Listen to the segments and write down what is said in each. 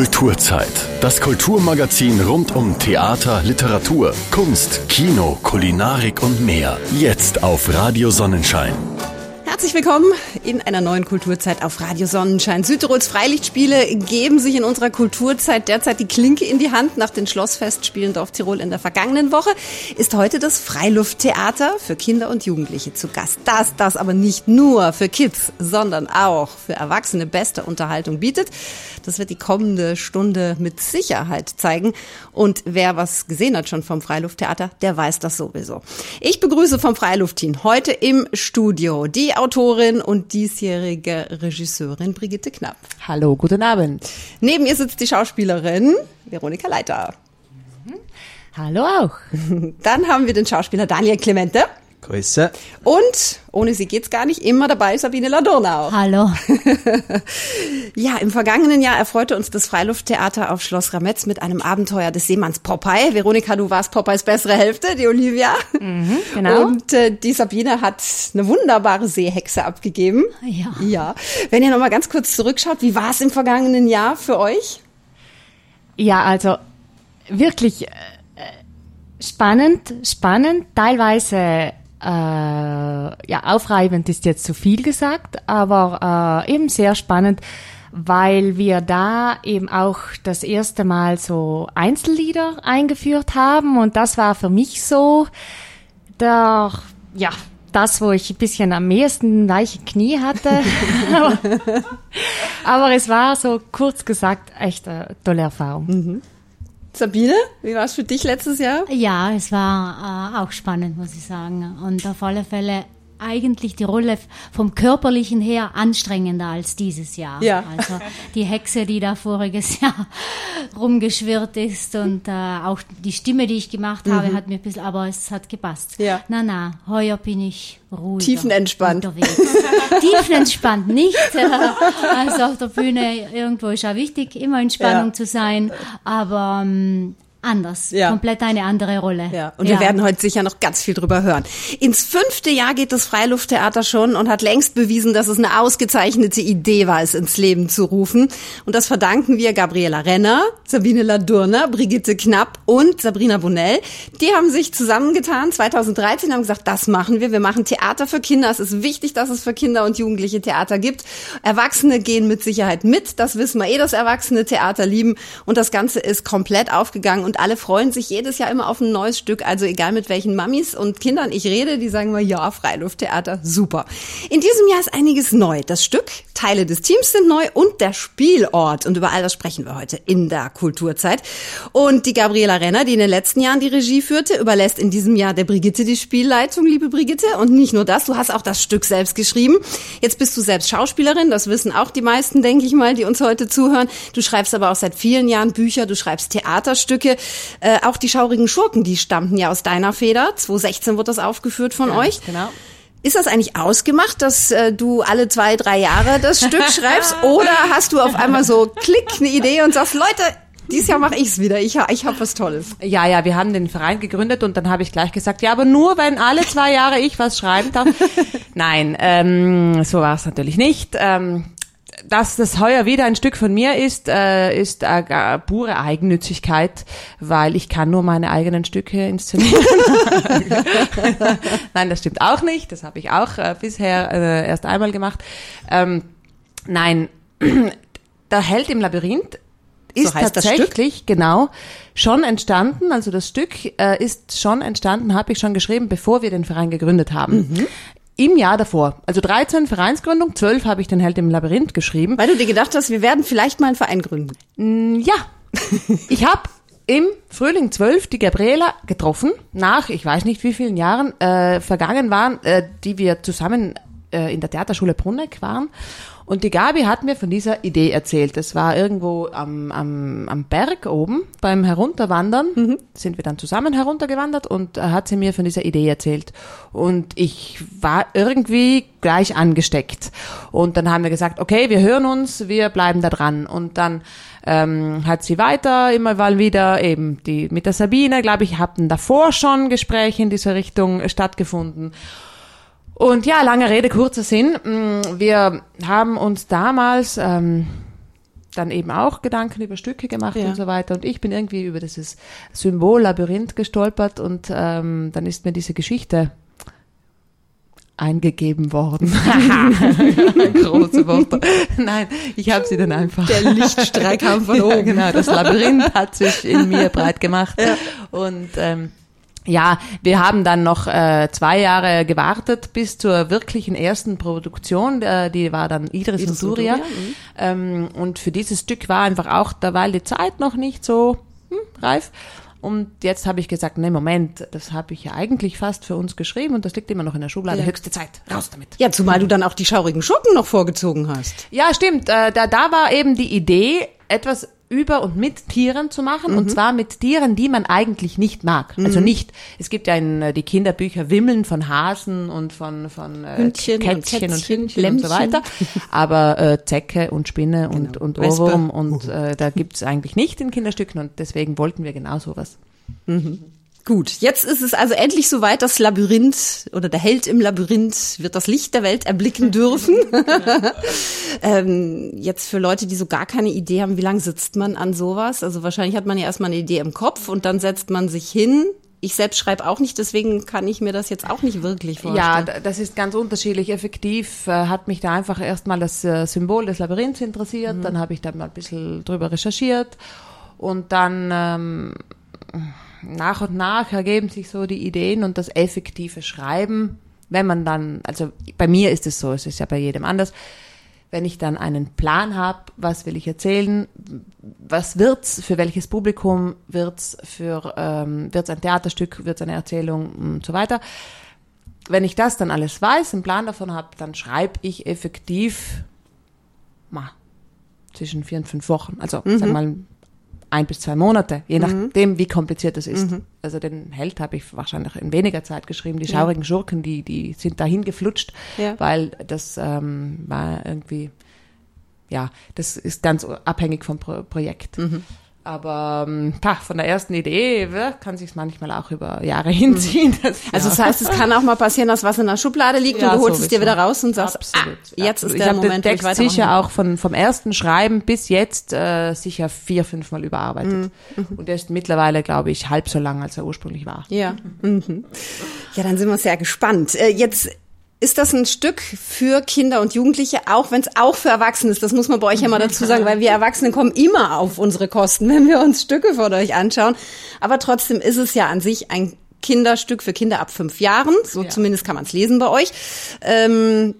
Kulturzeit. Das Kulturmagazin rund um Theater, Literatur, Kunst, Kino, Kulinarik und mehr. Jetzt auf Radio Sonnenschein. Herzlich willkommen in einer neuen Kulturzeit auf Radio Sonnenschein. Südtirols Freilichtspiele geben sich in unserer Kulturzeit derzeit die Klinke in die Hand. Nach den Schlossfestspielen Dorf Tirol in der vergangenen Woche ist heute das Freilufttheater für Kinder und Jugendliche zu Gast. Das, das aber nicht nur für Kids, sondern auch für Erwachsene beste Unterhaltung bietet. Das wird die kommende Stunde mit Sicherheit zeigen. Und wer was gesehen hat schon vom Freilufttheater, der weiß das sowieso. Ich begrüße vom Freiluftteam heute im Studio die Autorin und diesjährige Regisseurin Brigitte Knapp. Hallo, guten Abend. Neben ihr sitzt die Schauspielerin Veronika Leiter. Hallo auch. Dann haben wir den Schauspieler Daniel Clemente. Grüße. Und ohne sie geht's gar nicht immer dabei Sabine Ladurnau. Hallo. ja, im vergangenen Jahr erfreute uns das Freilufttheater auf Schloss Rametz mit einem Abenteuer des Seemanns Popeye. Veronika, du warst Popeyes bessere Hälfte, die Olivia. Mhm, genau. Und äh, die Sabine hat eine wunderbare Seehexe abgegeben. Ja. Ja. Wenn ihr noch mal ganz kurz zurückschaut, wie war es im vergangenen Jahr für euch? Ja, also wirklich äh, spannend, spannend, teilweise äh, ja, aufreibend ist jetzt zu viel gesagt, aber äh, eben sehr spannend, weil wir da eben auch das erste Mal so Einzellieder eingeführt haben und das war für mich so der, ja, das, wo ich ein bisschen am meisten weiche Knie hatte. aber, aber es war so kurz gesagt echt eine tolle Erfahrung. Mhm. Sabine, wie war es für dich letztes Jahr? Ja, es war äh, auch spannend, muss ich sagen. Und auf alle Fälle eigentlich die Rolle vom körperlichen her anstrengender als dieses Jahr. Ja. Also die Hexe, die da voriges Jahr rumgeschwirrt ist und äh, auch die Stimme, die ich gemacht habe, Mhm. hat mir ein bisschen, aber es hat gepasst. Ja. Na, na, heuer bin ich ruhiger. Tiefenentspannt. Tiefenentspannt nicht. Also auf der Bühne irgendwo ist ja wichtig, immer in Spannung Ja. zu sein, aber ähm, anders. Ja. Komplett eine andere Rolle. Ja, und wir werden heute sicher noch ganz viel drüber hören. Ins fünfte Jahr geht das Freilufttheater schon und hat längst bewiesen, dass es eine ausgezeichnete Idee war, es ins Leben zu rufen. Und das verdanken wir Gabriela Renner, Sabine Ladurner, Brigitte Knapp und Sabrina Bonell. Die haben sich zusammengetan 2013 haben gesagt, das machen wir. Wir machen Theater für Kinder. Es ist wichtig, dass es für Kinder und Jugendliche Theater gibt. Erwachsene gehen mit Sicherheit mit. Das wissen wir eh, dass Erwachsene Theater lieben. Und das Ganze ist komplett aufgegangen und alle freuen sich jedes Jahr immer auf ein neues Stück. Also egal mit welchen Mamis und Kindern ich rede, die sagen immer, ja, Freilufttheater, super. In diesem Jahr ist einiges neu. Das Stück, Teile des Teams sind neu und der Spielort. Und über all das sprechen wir heute in der Kulturzeit. Und die Gabriela Renner, die in den letzten Jahren die Regie führte, überlässt in diesem Jahr der Brigitte die Spielleitung, liebe Brigitte. Und nicht nur das, du hast auch das Stück selbst geschrieben. Jetzt bist du selbst Schauspielerin, das wissen auch die meisten, denke ich mal, die uns heute zuhören. Du schreibst aber auch seit vielen Jahren Bücher, du schreibst Theaterstücke. Äh, auch die schaurigen Schurken, die stammten ja aus deiner Feder. 2016 wurde das aufgeführt von euch. Genau. Ist das eigentlich ausgemacht, dass äh, du alle zwei, drei Jahre das Stück schreibst? Oder hast du auf einmal so klick eine Idee und sagst, Leute, dieses Jahr mache ich's wieder. Ich, ich habe was Tolles. Ja, ja, wir haben den Verein gegründet und dann habe ich gleich gesagt, ja, aber nur wenn alle zwei Jahre ich was schreiben darf. Nein, ähm, so war es natürlich nicht. Ähm, dass das heuer wieder ein Stück von mir ist, äh, ist äh, pure Eigennützigkeit, weil ich kann nur meine eigenen Stücke inszenieren. Nein, das stimmt auch nicht. Das habe ich auch äh, bisher äh, erst einmal gemacht. Ähm, nein, der Held im Labyrinth ist Stück? tatsächlich genau schon entstanden. Also das Stück äh, ist schon entstanden, habe ich schon geschrieben, bevor wir den Verein gegründet haben. Mhm. Im Jahr davor. Also 13 Vereinsgründung, 12 habe ich den Held im Labyrinth geschrieben. Weil du dir gedacht hast, wir werden vielleicht mal einen Verein gründen. Ja, ich habe im Frühling 12 die Gabriela getroffen, nach ich weiß nicht wie vielen Jahren äh, vergangen waren, äh, die wir zusammen äh, in der Theaterschule Brunneck waren. Und die Gabi hat mir von dieser Idee erzählt. Das war irgendwo am, am, am Berg oben beim Herunterwandern. Sind wir dann zusammen heruntergewandert und hat sie mir von dieser Idee erzählt. Und ich war irgendwie gleich angesteckt. Und dann haben wir gesagt, okay, wir hören uns, wir bleiben da dran. Und dann ähm, hat sie weiter immer mal wieder eben die mit der Sabine, glaube ich, hatten davor schon Gespräche in dieser Richtung stattgefunden. Und ja, lange Rede, kurzer Sinn. Mm, Wir haben uns damals ähm, dann eben auch Gedanken über Stücke gemacht Ja. und so weiter. Und ich bin irgendwie über dieses Symbol Labyrinth gestolpert und ähm, dann ist mir diese Geschichte eingegeben worden. Große Worte. Nein, ich habe sie dann einfach. Der Lichtstrahl kam von ja, oben. genau, das Labyrinth hat sich in mir breit gemacht. Und ähm, ja, wir haben dann noch äh, zwei Jahre gewartet bis zur wirklichen ersten Produktion. Äh, die war dann Idris, Idris und. Duria, mhm. Ähm, und für dieses Stück war einfach auch derweil die Zeit noch nicht so hm, reif. Und jetzt habe ich gesagt, nee, Moment, das habe ich ja eigentlich fast für uns geschrieben und das liegt immer noch in der Schublade. Ja. Höchste Zeit, raus damit. Ja, zumal du dann auch die schaurigen Schurken noch vorgezogen hast. Ja, stimmt. Äh, da, da war eben die Idee, etwas über und mit Tieren zu machen. Mhm. Und zwar mit Tieren, die man eigentlich nicht mag. Also nicht, es gibt ja in äh, die Kinderbücher Wimmeln von Hasen und von, von äh, Hündchen und Kätzchen und, Kätzchen, Hündchen und so weiter. Aber äh, Zecke und Spinne und, Genau. und. Ohrwurm und äh, da gibt's eigentlich nicht in Kinderstücken und deswegen wollten wir genau sowas. Gut, jetzt ist es also endlich soweit, das Labyrinth oder der Held im Labyrinth wird das Licht der Welt erblicken dürfen. ähm, jetzt für Leute, die so gar keine Idee haben, wie lange sitzt man an sowas? Also wahrscheinlich hat man ja erstmal eine Idee im Kopf und dann setzt man sich hin. Ich selbst schreibe auch nicht, deswegen kann ich mir das jetzt auch nicht wirklich vorstellen. Ja, das ist ganz unterschiedlich. Effektiv äh, hat mich da einfach erstmal das äh, Symbol des Labyrinths interessiert, dann habe ich da mal ein bisschen drüber recherchiert und dann ähm, nach und nach ergeben sich so die Ideen und das effektive Schreiben, wenn man dann, also bei mir ist es so, es ist ja bei jedem anders, wenn ich dann einen Plan habe, was will ich erzählen, was wird's, für welches Publikum wird's, für ähm, wird's ein Theaterstück, wird's eine Erzählung und so weiter. Wenn ich das dann alles weiß, einen Plan davon habe, dann schreibe ich effektiv mal zwischen vier und fünf Wochen. Also Mhm. sag mal ein bis zwei Monate, je nachdem, wie kompliziert es ist. Mhm. Also den Held habe ich wahrscheinlich in weniger Zeit geschrieben. Die schaurigen Schurken, die, die sind dahin geflutscht, Ja. weil das ähm, war irgendwie, ja, das ist ganz abhängig vom Pro Projekt. Mhm. Aber ähm, pah, von der ersten Idee ja, kann sich manchmal auch über Jahre hinziehen. Das, Also ja. das heißt, es kann auch mal passieren, dass was in der Schublade liegt Ja, und du holst es sowieso. dir wieder raus und sagst, Absolut. ah, jetzt absolut. ist der ich Moment, wo den ich Text weitermachen sicher kann. auch von, vom ersten Schreiben bis jetzt äh, sicher vier, fünfmal überarbeitet. Mhm. Und der ist mittlerweile, glaube ich, halb so lang, als er ursprünglich war. Ja. Mhm. Ja, dann sind wir sehr gespannt. Äh, Jetzt ist das ein Stück für Kinder und Jugendliche, auch wenn es auch für Erwachsene ist. Das muss man bei euch ja mal dazu sagen, weil wir Erwachsene kommen immer auf unsere Kosten, wenn wir uns Stücke von euch anschauen. Aber trotzdem ist es ja an sich ein Kinderstück für Kinder ab fünf Jahren. So Ja. zumindest kann man es lesen bei euch. Ähm,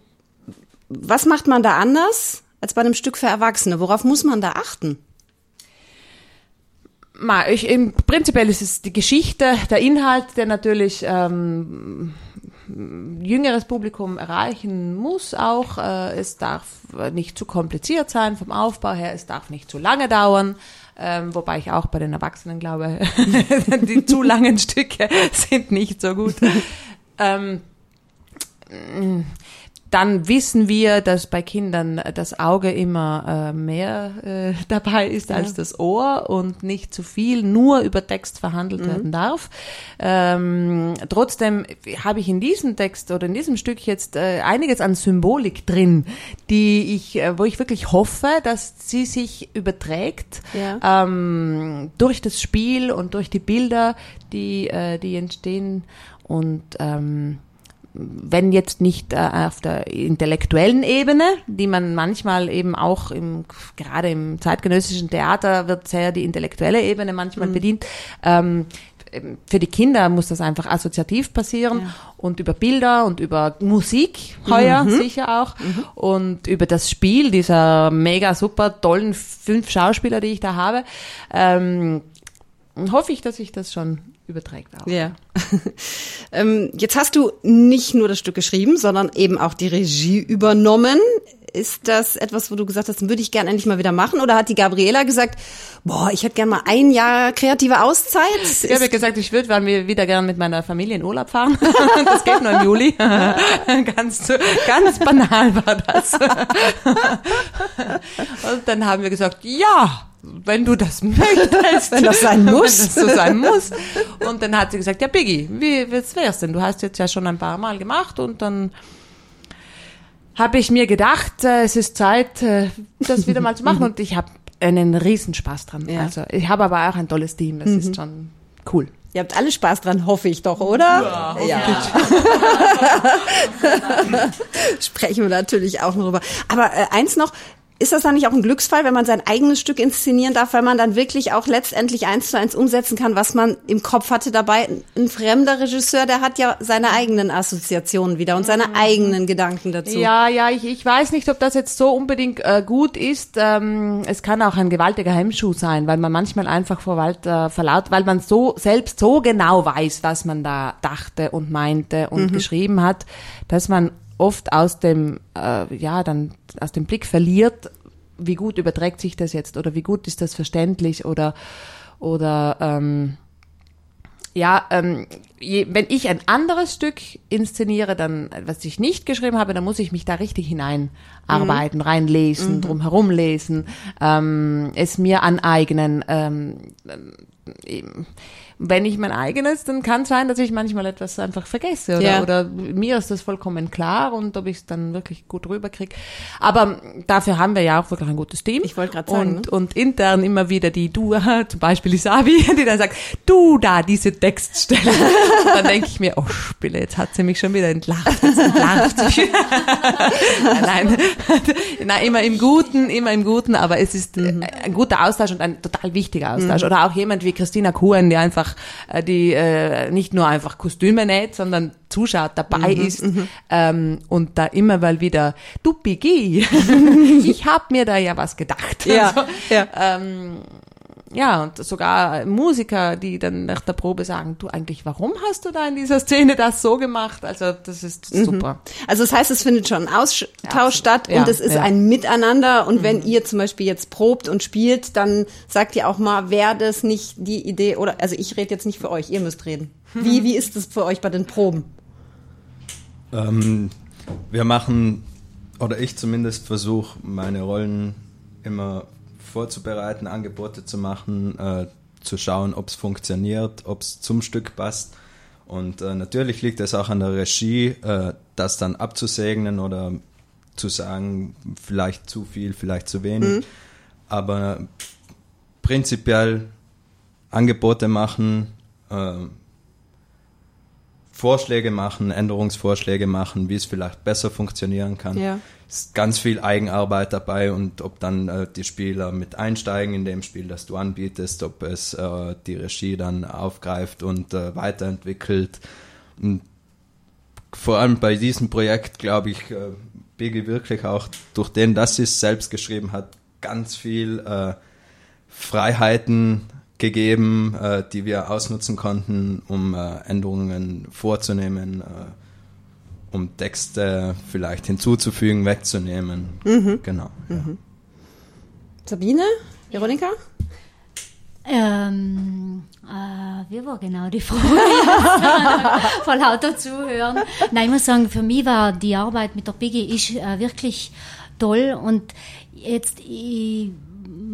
was macht man da anders als bei einem Stück für Erwachsene? Worauf muss man da achten? Ma, ich, im, prinzipiell ist es die Geschichte, der Inhalt, der natürlich ähm, jüngeres Publikum erreichen muss auch. Äh, es darf nicht zu kompliziert sein vom Aufbau her, es darf nicht zu lange dauern. Ähm, wobei ich auch bei den Erwachsenen glaube, die zu langen Stücke sind nicht so gut. ähm, dann wissen wir, dass bei Kindern das Auge immer äh, mehr äh, dabei ist als das Ohr und nicht zu viel nur über Text verhandelt werden darf. Ähm, trotzdem habe ich in diesem Text oder in diesem Stück jetzt äh, einiges an Symbolik drin, die ich, äh, wo ich wirklich hoffe, dass sie sich überträgt Ja. ähm, durch das Spiel und durch die Bilder, die, äh, die entstehen und ähm, wenn jetzt nicht äh, auf der intellektuellen Ebene, die man manchmal eben auch im, gerade im zeitgenössischen Theater wird sehr die intellektuelle Ebene manchmal bedient. Ähm, für die Kinder muss das einfach assoziativ passieren und über Bilder und über Musik heuer sicher auch und über das Spiel dieser mega super tollen fünf Schauspieler, die ich da habe, ähm, hoffe ich, dass sich das schon überträgt auch. Ja. ähm, jetzt hast du nicht nur das Stück geschrieben, sondern eben auch die Regie übernommen. Ist das etwas, wo du gesagt hast, würde ich gerne endlich mal wieder machen? Oder hat die Gabriela gesagt, boah, ich hätte gerne mal ein Jahr kreative Auszeit? Ich habe gesagt, ich würde wieder gern mit meiner Familie in Urlaub fahren. Das geht nur im Juli. ganz, ganz banal war das. Und dann haben wir gesagt, ja, wenn du das möchtest. Wenn das sein muss. Wenn das so sein muss. Und dann hat sie gesagt, ja, Biggie, wie was wär's denn? Du hast jetzt ja schon ein paar Mal gemacht und dann habe ich mir gedacht, äh, es ist Zeit, äh, das wieder mal zu machen. Und ich habe einen Riesenspaß dran. Ja. Also ich habe aber auch ein tolles Team, das ist schon cool. Ihr habt alle Spaß dran, hoffe ich doch, oder? Ja, Sprechen wir natürlich auch noch drüber. Aber äh, eins noch, ist das dann nicht auch ein Glücksfall, wenn man sein eigenes Stück inszenieren darf, weil man dann wirklich auch letztendlich eins zu eins umsetzen kann, was man im Kopf hatte dabei? Ein fremder Regisseur, der hat ja seine eigenen Assoziationen wieder und seine eigenen Gedanken dazu. Ja, ja, ich, ich weiß nicht, ob das jetzt so unbedingt äh, gut ist. Ähm, es kann auch ein gewaltiger Hemmschuh sein, weil man manchmal einfach vor Wald äh, verlaut, weil man so selbst so genau weiß, was man da dachte und meinte und geschrieben hat, dass man oft aus dem äh, ja dann aus dem Blick verliert, wie gut überträgt sich das jetzt oder wie gut ist das verständlich oder oder ähm, ja, ähm, je, wenn ich ein anderes Stück inszeniere, dann, was ich nicht geschrieben habe, dann muss ich mich da richtig hineinarbeiten, Mhm. reinlesen, drum herum lesen, ähm, es mir aneignen. Ähm, ähm, wenn ich mein eigenes, dann kann es sein, dass ich manchmal etwas einfach vergesse oder, Ja. oder mir ist das vollkommen klar und ob ich es dann wirklich gut rüberkriege. Aber dafür haben wir ja auch wirklich ein gutes Team. Ich wollte gerade sagen, Und, ne? und intern immer wieder die du, zum Beispiel Isabi, die dann sagt, du da, diese Textstelle. Und dann denke ich mir, oh Spille, jetzt hat sie mich schon wieder entlarvt. Jetzt entlarvt sie nein, nein, immer im Guten, immer im Guten, aber es ist äh, ein guter Austausch und ein total wichtiger Austausch. Oder auch jemand wie Christina Kuhn, die einfach, äh, die äh, nicht nur einfach Kostüme näht, sondern zuschaut, dabei ist ähm, und da immer mal wieder, du Biggie, ich hab mir da ja was gedacht. Ja, Also, ja. ähm, ja, und sogar Musiker, die dann nach der Probe sagen, du eigentlich, warum hast du da in dieser Szene das so gemacht? Also das ist super. Also das heißt, es findet schon ein Austausch absolut. statt Ja, und es ist ja. Mhm. ein Miteinander. Und wenn ihr zum Beispiel jetzt probt und spielt, dann sagt ihr auch mal, wäre das nicht die Idee oder also ich rede jetzt nicht für euch, ihr müsst reden. Wie wie ist es für euch bei den Proben? Ähm, wir machen, oder ich zumindest versuche, meine Rollen immer vorzubereiten, Angebote zu machen, äh, zu schauen, ob es funktioniert, ob es zum Stück passt. Und äh, natürlich liegt es auch an der Regie, äh, das dann abzusegnen oder zu sagen, vielleicht zu viel, vielleicht zu wenig. Aber prinzipiell Angebote machen, äh, Vorschläge machen, Änderungsvorschläge machen, wie es vielleicht besser funktionieren kann. Ja. Ist ganz viel Eigenarbeit dabei und ob dann äh, die Spieler mit einsteigen in dem Spiel, das du anbietest, ob es äh, die Regie dann aufgreift und äh, weiterentwickelt. Und vor allem bei diesem Projekt, glaube ich, äh, Biggie wirklich auch durch den, dass sie es selbst geschrieben hat, ganz viel äh, Freiheiten gegeben, äh, die wir ausnutzen konnten, um äh, Änderungen vorzunehmen, um Texte vielleicht hinzuzufügen, wegzunehmen. Genau. Ja. Sabine, Veronika? Ähm, äh, wie war genau die Frage? Vor lauter Zuhören. Nein, ich muss sagen, für mich war die Arbeit mit der Biggie ist äh, wirklich toll und jetzt, ich,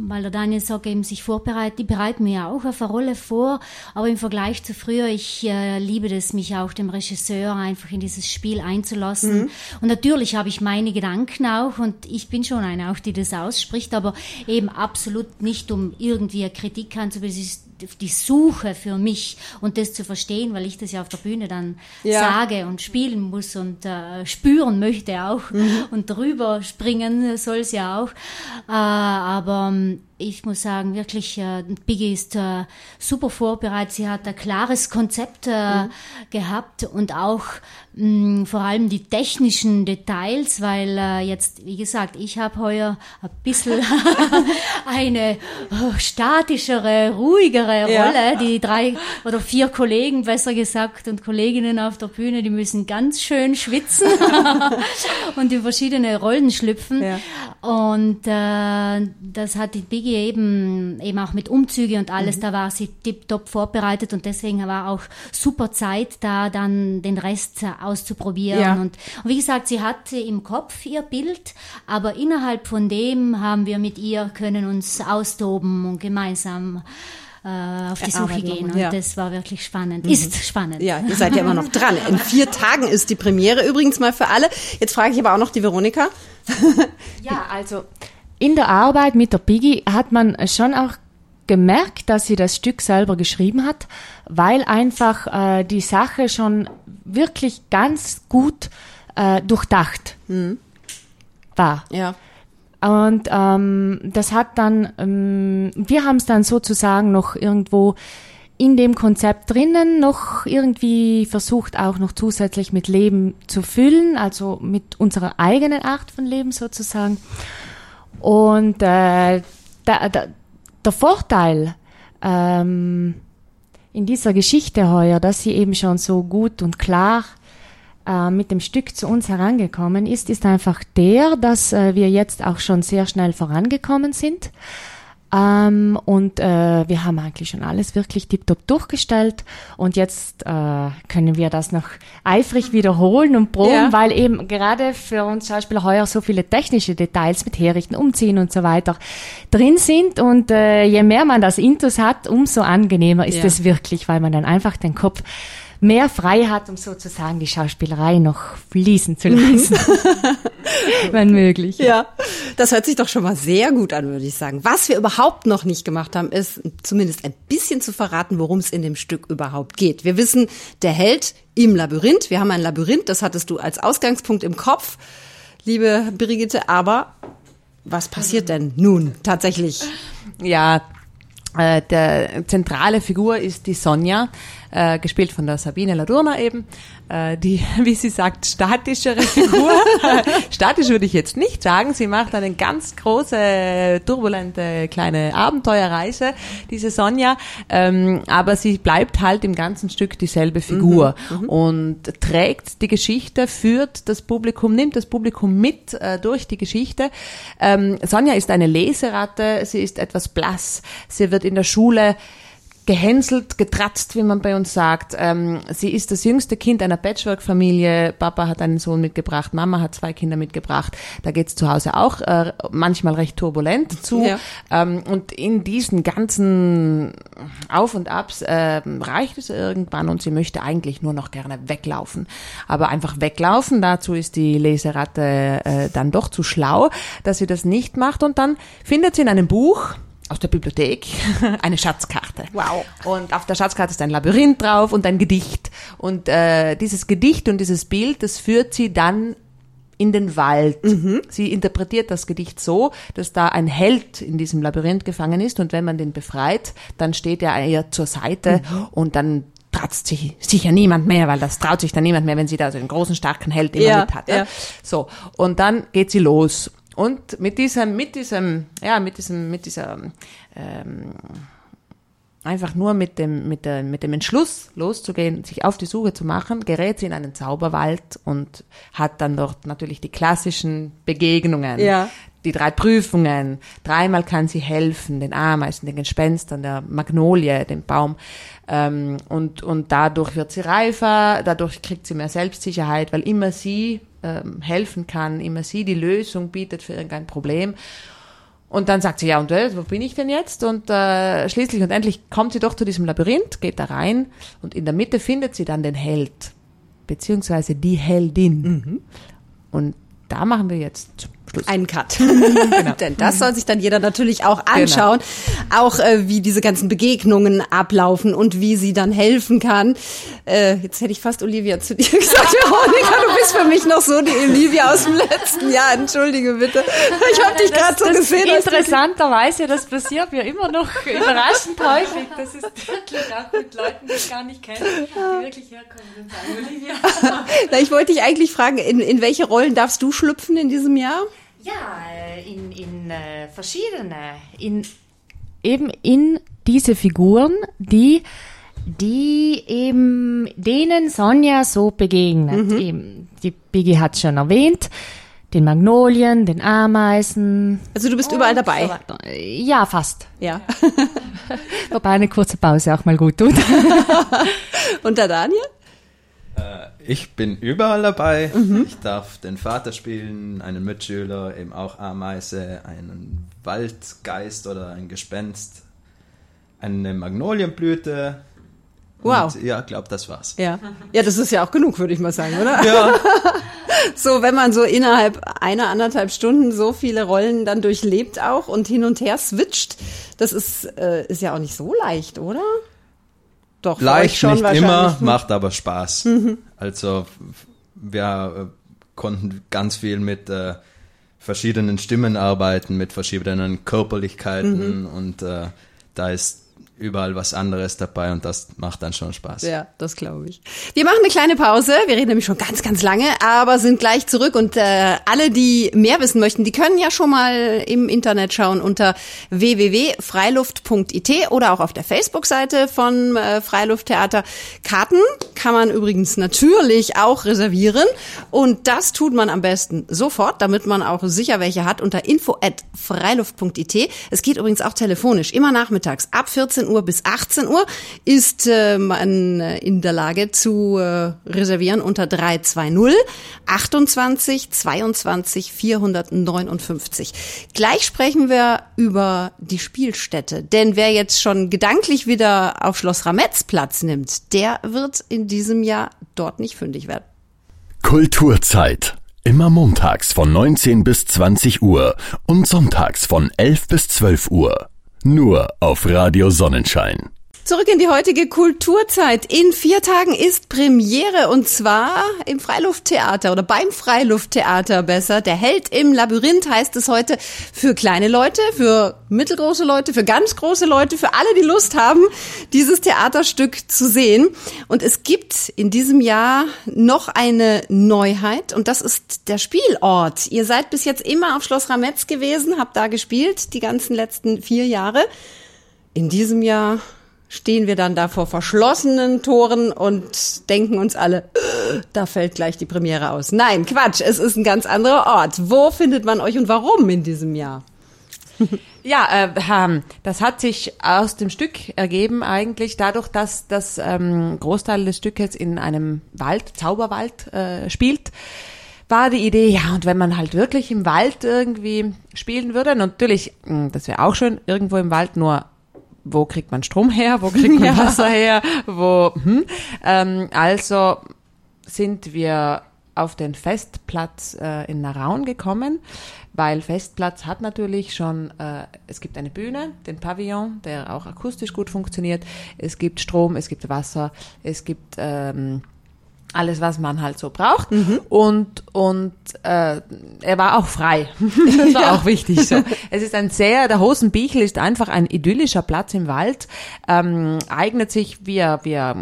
weil der Daniel sagt, eben sich vorbereitet, ich bereite mir auch auf eine Rolle vor, aber im Vergleich zu früher, ich äh, liebe das, mich auch dem Regisseur einfach in dieses Spiel einzulassen. Und natürlich habe ich meine Gedanken auch und ich bin schon eine auch, die das ausspricht, aber eben absolut nicht, um irgendwie eine Kritik anzubieten. Die Suche für mich und das zu verstehen, weil ich das ja auf der Bühne dann Ja. sage und spielen muss und äh, spüren möchte auch und drüber springen soll es ja auch. Äh, aber ähm, ich muss sagen, wirklich, äh, Biggie ist äh, super vorbereitet. Sie hat ein klares Konzept äh, gehabt und auch mh, vor allem die technischen Details, weil äh, jetzt, wie gesagt, ich habe heuer ein bisschen eine äh, statischere, ruhigere Ja. Rolle. Die drei oder vier Kollegen, besser gesagt, und Kolleginnen auf der Bühne, die müssen ganz schön schwitzen und in verschiedene Rollen schlüpfen. Ja. Und äh, das hat die Biggie eben, eben auch mit Umzüge und Mhm. alles, da war sie tipptopp vorbereitet und deswegen war auch super Zeit, da dann den Rest äh, auszuprobieren. Ja. Und, und wie gesagt, sie hatte im Kopf ihr Bild, aber innerhalb von dem haben wir mit ihr können uns austoben und gemeinsam äh, auf die Suche gehen. Und ja. das war wirklich spannend. Ist spannend. Ja, ihr seid ja immer noch dran. In vier Tagen ist die Premiere übrigens mal für alle. Jetzt frage ich aber auch noch die Veronika. Ja, also in der Arbeit mit der Piggy hat man schon auch gemerkt, dass sie das Stück selber geschrieben hat, weil einfach äh, die Sache schon wirklich ganz gut äh, durchdacht war. Ja. Und ähm, das hat dann, ähm, wir haben es dann sozusagen noch irgendwo in dem Konzept drinnen noch irgendwie versucht, auch noch zusätzlich mit Leben zu füllen, also mit unserer eigenen Art von Leben sozusagen. Und äh, der, der, der Vorteil ähm, in dieser Geschichte heuer, dass sie eben schon so gut und klar äh, mit dem Stück zu uns herangekommen ist, ist einfach der, dass äh, wir jetzt auch schon sehr schnell vorangekommen sind. Ähm, und äh, wir haben eigentlich schon alles wirklich tiptop durchgestellt und jetzt äh, können wir das noch eifrig wiederholen und proben, Ja. weil eben gerade für uns Schauspieler heuer so viele technische Details mit Herrichten, Umziehen und so weiter drin sind und äh, je mehr man das Intus hat, umso angenehmer ist Ja. es wirklich, weil man dann einfach den Kopf mehr frei hat, um sozusagen die Schauspielerei noch fließen zu lassen, wenn möglich. Ja, das hört sich doch schon mal sehr gut an, würde ich sagen. Was wir überhaupt noch nicht gemacht haben, ist zumindest ein bisschen zu verraten, worum es in dem Stück überhaupt geht. Wir wissen, der Held im Labyrinth. Wir haben ein Labyrinth, das hattest du als Ausgangspunkt im Kopf, liebe Brigitte. Aber was passiert denn nun tatsächlich? Ja, äh, der zentrale Figur ist die Sonja, äh, gespielt von der Sabine Ladurna eben, äh, die, wie sie sagt, statischere Figur. Statisch würde ich jetzt nicht sagen. Sie macht eine ganz große, turbulente kleine Abenteuerreise, diese Sonja. Ähm, aber sie bleibt halt im ganzen Stück dieselbe Figur und trägt die Geschichte, führt das Publikum, nimmt das Publikum mit äh, durch die Geschichte. Ähm, Sonja ist eine Leseratte, sie ist etwas blass, sie wird in der Schule gehänselt, getratzt, wie man bei uns sagt. Ähm, sie ist das jüngste Kind einer Patchwork-Familie. Papa hat einen Sohn mitgebracht, Mama hat zwei Kinder mitgebracht. Da geht's zu Hause auch äh, manchmal recht turbulent zu. Ja. Ähm, und in diesen ganzen Auf und Abs äh, reicht es irgendwann und sie möchte eigentlich nur noch gerne weglaufen. Aber einfach weglaufen, dazu ist die Leseratte äh, dann doch zu schlau, dass sie das nicht macht. Und dann findet sie in einem Buch, aus der Bibliothek eine Schatzkarte. Wow. Und auf der Schatzkarte ist ein Labyrinth drauf und ein Gedicht. Und äh, dieses Gedicht und dieses Bild, das führt sie dann in den Wald. Sie interpretiert das Gedicht so, dass da ein Held in diesem Labyrinth gefangen ist und wenn man den befreit, dann steht er ihr zur Seite und dann tratzt sich sicher niemand mehr, weil das traut sich dann niemand mehr, wenn sie da so einen großen, starken Held immer Ja, mit hat. ja. Ja. So, und dann geht sie los. Und mit diesem, mit diesem, ja, mit diesem, mit dieser, ähm, einfach nur mit dem, mit, der, mit dem Entschluss loszugehen, sich auf die Suche zu machen, gerät sie in einen Zauberwald und hat dann dort natürlich die klassischen Begegnungen. Ja. Die drei Prüfungen. Dreimal kann sie helfen, den Ameisen, den Gespenstern, der Magnolie, dem Baum. Ähm, und, und dadurch wird sie reifer, dadurch kriegt sie mehr Selbstsicherheit, weil immer sie ähm, helfen kann, immer sie die Lösung bietet für irgendein Problem. Und dann sagt sie, ja, und äh, wo bin ich denn jetzt? Und äh, schließlich und endlich kommt sie doch zu diesem Labyrinth, geht da rein und in der Mitte findet sie dann den Held, beziehungsweise die Heldin. Und da machen wir jetzt Schluss. Einen Cut. Denn das soll sich dann jeder natürlich auch anschauen. Auch äh, wie diese ganzen Begegnungen ablaufen und wie sie dann helfen kann. Äh, jetzt hätte ich fast Olivia zu dir gesagt, Veronika, du bist für mich noch so die Olivia aus dem letzten Jahr. Entschuldige bitte. Ich habe dich gerade so gesehen. Interessanterweise, das passiert mir immer noch überraschend häufig. Das ist wirklich auch mit Leuten, die ich gar nicht kenne, die wirklich herkommen und sagen, Olivia. Na, ich wollte dich eigentlich fragen, in, in welche Rollen darfst du schlüpfen in diesem Jahr? Ja, äh, in, in äh, verschiedene, in eben in diese Figuren, die die eben denen Sonja so begegnet. Eben, die Biggie hat schon erwähnt, den Magnolien, den Ameisen. Also du bist überall dabei. Ja, fast. Ja. Wobei eine kurze Pause auch mal gut tut. Und der Daniel? Ich bin überall dabei. Ich darf den Vater spielen, einen Mitschüler, eben auch Ameise, einen Waldgeist oder ein Gespenst, eine Magnolienblüte Wow. Und, ja, glaube, das war's. Ja. ja, das ist ja auch genug, würde ich mal sagen, oder? Ja. so, wenn man so innerhalb einer, anderthalb Stunden so viele Rollen dann durchlebt auch und hin und her switcht, das ist, äh, ist ja auch nicht so leicht, oder? Doch, leicht schon nicht immer, macht aber Spaß. Mhm. Also wir äh, konnten ganz viel mit äh, verschiedenen Stimmen arbeiten, mit verschiedenen Körperlichkeiten mhm. und äh, da ist überall was anderes dabei und das macht dann schon Spaß. Ja, das glaube ich. Wir machen eine kleine Pause. Wir reden nämlich schon ganz, ganz lange, aber sind gleich zurück und äh, alle, die mehr wissen möchten, die können ja schon mal im Internet schauen unter www.freiluft.it oder auch auf der Facebook-Seite von äh, Freilufttheater. Karten kann man übrigens natürlich auch reservieren und das tut man am besten sofort, damit man auch sicher welche hat unter info@freiluft.it. Es geht übrigens auch telefonisch, immer nachmittags ab 14 Uhr bis 18 Uhr ist äh, man äh, in der Lage zu äh, reservieren unter 320 28 22 459. Gleich sprechen wir über die Spielstätte, denn wer jetzt schon gedanklich wieder auf Schloss Rametz Platz nimmt, der wird in diesem Jahr dort nicht fündig werden. Kulturzeit. Immer montags von 19 bis 20 Uhr und sonntags von 11 bis 12 Uhr. Nur auf Radio Sonnenschein. Zurück in die heutige Kulturzeit. In vier Tagen ist Premiere und zwar im Freilufttheater oder beim Freilufttheater besser. Der Held im Labyrinth heißt es heute für kleine Leute, für mittelgroße Leute, für ganz große Leute, für alle, die Lust haben, dieses Theaterstück zu sehen. Und es gibt in diesem Jahr noch eine Neuheit und das ist der Spielort. Ihr seid bis jetzt immer auf Schloss Rametz gewesen, habt da gespielt, die ganzen letzten vier Jahre. In diesem Jahr stehen wir dann da vor verschlossenen Toren und denken uns alle, äh, da fällt gleich die Premiere aus. Nein, Quatsch, es ist ein ganz anderer Ort. Wo findet man euch und warum in diesem Jahr? Ja, äh, das hat sich aus dem Stück ergeben eigentlich dadurch, dass das ähm, Großteil des Stückes in einem Wald, Zauberwald äh, spielt war die Idee, ja, und wenn man halt wirklich im Wald irgendwie spielen würde, natürlich, hm, das wäre auch schön, irgendwo im Wald, nur wo kriegt man Strom her, wo kriegt man. Wasser her, wo, hm. ähm, also sind wir auf den Festplatz äh, in Naraun gekommen, weil Festplatz hat natürlich schon, äh, es gibt eine Bühne, den Pavillon, der auch akustisch gut funktioniert, es gibt Strom, es gibt Wasser, es gibt ähm, alles, was man halt so braucht. Mhm. Und, und äh, er war auch frei. das war ja. auch wichtig. So. Es ist ein sehr, der Hosenbichel ist einfach ein idyllischer Platz im Wald, ähm, eignet sich, wie wie er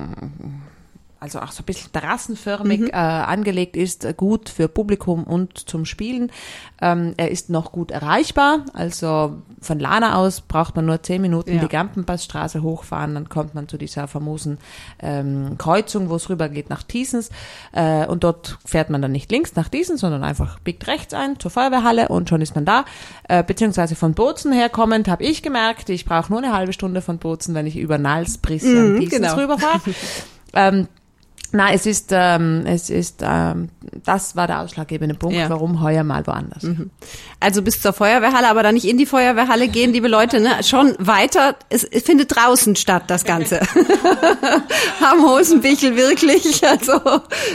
also auch so ein bisschen terrassenförmig mhm. äh, angelegt ist, äh, gut für Publikum und zum Spielen. Ähm, er ist noch gut erreichbar, also von Lana aus braucht man nur zehn Minuten ja. die Gampenpassstraße hochfahren, dann kommt man zu dieser famosen ähm, Kreuzung, wo es rüber geht nach Thiesens äh, und dort fährt man dann nicht links nach Thiesens, sondern einfach biegt rechts ein zur Feuerwehrhalle und schon ist man da. Äh, beziehungsweise von Bozen herkommend habe ich gemerkt, ich brauche nur eine halbe Stunde von Bozen, wenn ich über Nals, Brissian, mhm, Thiesens genau. rüberfahre. ähm, na, es ist, ähm, es ist, ähm, das war der ausschlaggebende Punkt, ja. warum heuer mal woanders. Mhm. Also bis zur Feuerwehrhalle, aber dann nicht in die Feuerwehrhalle gehen, liebe Leute, ne? schon weiter. Es, es findet draußen statt, das Ganze. Am Hosenbichel wirklich, also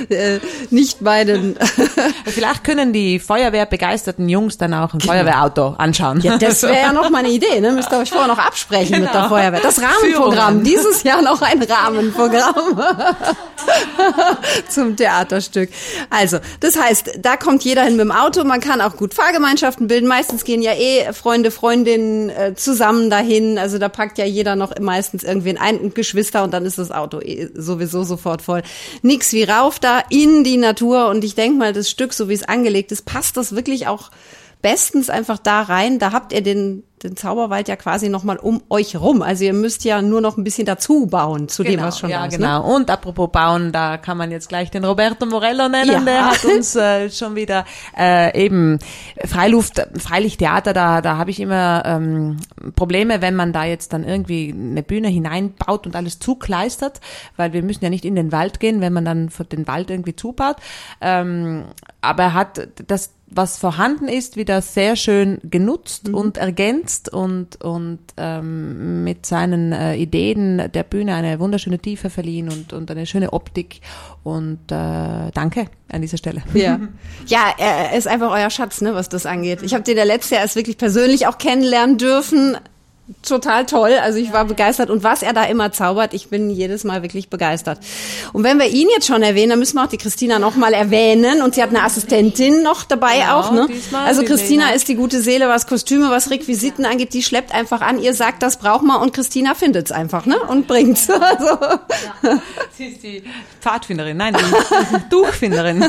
äh, nicht bei den. Vielleicht können die Feuerwehrbegeisterten Jungs dann auch ein genau. Feuerwehrauto anschauen. Ja, das wäre ja noch mal eine Idee, ne? Müsst ihr euch vorher noch absprechen genau. mit der genau. Feuerwehr. Das Rahmenprogramm, Führungen. dieses Jahr noch ein Rahmenprogramm. zum Theaterstück. Also, das heißt, da kommt jeder hin mit dem Auto. Man kann auch gut Fahrgemeinschaften bilden. Meistens gehen ja eh Freunde, Freundinnen äh, zusammen dahin. Also da packt ja jeder noch meistens irgendwen ein, Geschwister und dann ist das Auto eh sowieso sofort voll. Nix wie rauf da in die Natur. Und ich denke mal, das Stück, so wie es angelegt ist, passt das wirklich auch bestens einfach da rein. Da habt ihr den den Zauberwald ja quasi nochmal um euch rum. Also ihr müsst ja nur noch ein bisschen dazu bauen zu genau, dem, was schon ja, da ist. Genau. Ne? Und apropos bauen, da kann man jetzt gleich den Roberto Morello nennen. Ja. Der hat uns äh, schon wieder äh, eben Freiluft, Freilichttheater, da, da habe ich immer ähm, Probleme, wenn man da jetzt dann irgendwie eine Bühne hineinbaut und alles zukleistert, weil wir müssen ja nicht in den Wald gehen, wenn man dann den Wald irgendwie zubaut. Ähm, aber er hat das was vorhanden ist, wieder sehr schön genutzt und ergänzt und, und ähm, mit seinen äh, Ideen der Bühne eine wunderschöne Tiefe verliehen und, und eine schöne Optik. Und äh, danke an dieser Stelle. Ja, ja er ist einfach euer Schatz, ne, was das angeht. Ich habe den ja letztes Jahr erst wirklich persönlich auch kennenlernen dürfen. Total toll. Also ich war begeistert. Und was er da immer zaubert, ich bin jedes Mal wirklich begeistert. Und wenn wir ihn jetzt schon erwähnen, dann müssen wir auch die Christina noch mal erwähnen. Und sie hat eine Assistentin noch dabei Genau, auch. Ne? Also Christina ist die gute Seele, was Kostüme, was Requisiten angeht. Die schleppt einfach an. Ihr sagt, das braucht man. Und Christina findet's einfach ne? und bringt's. Also, Sie ist die Pfadfinderin, nein, die Tuchfinderin.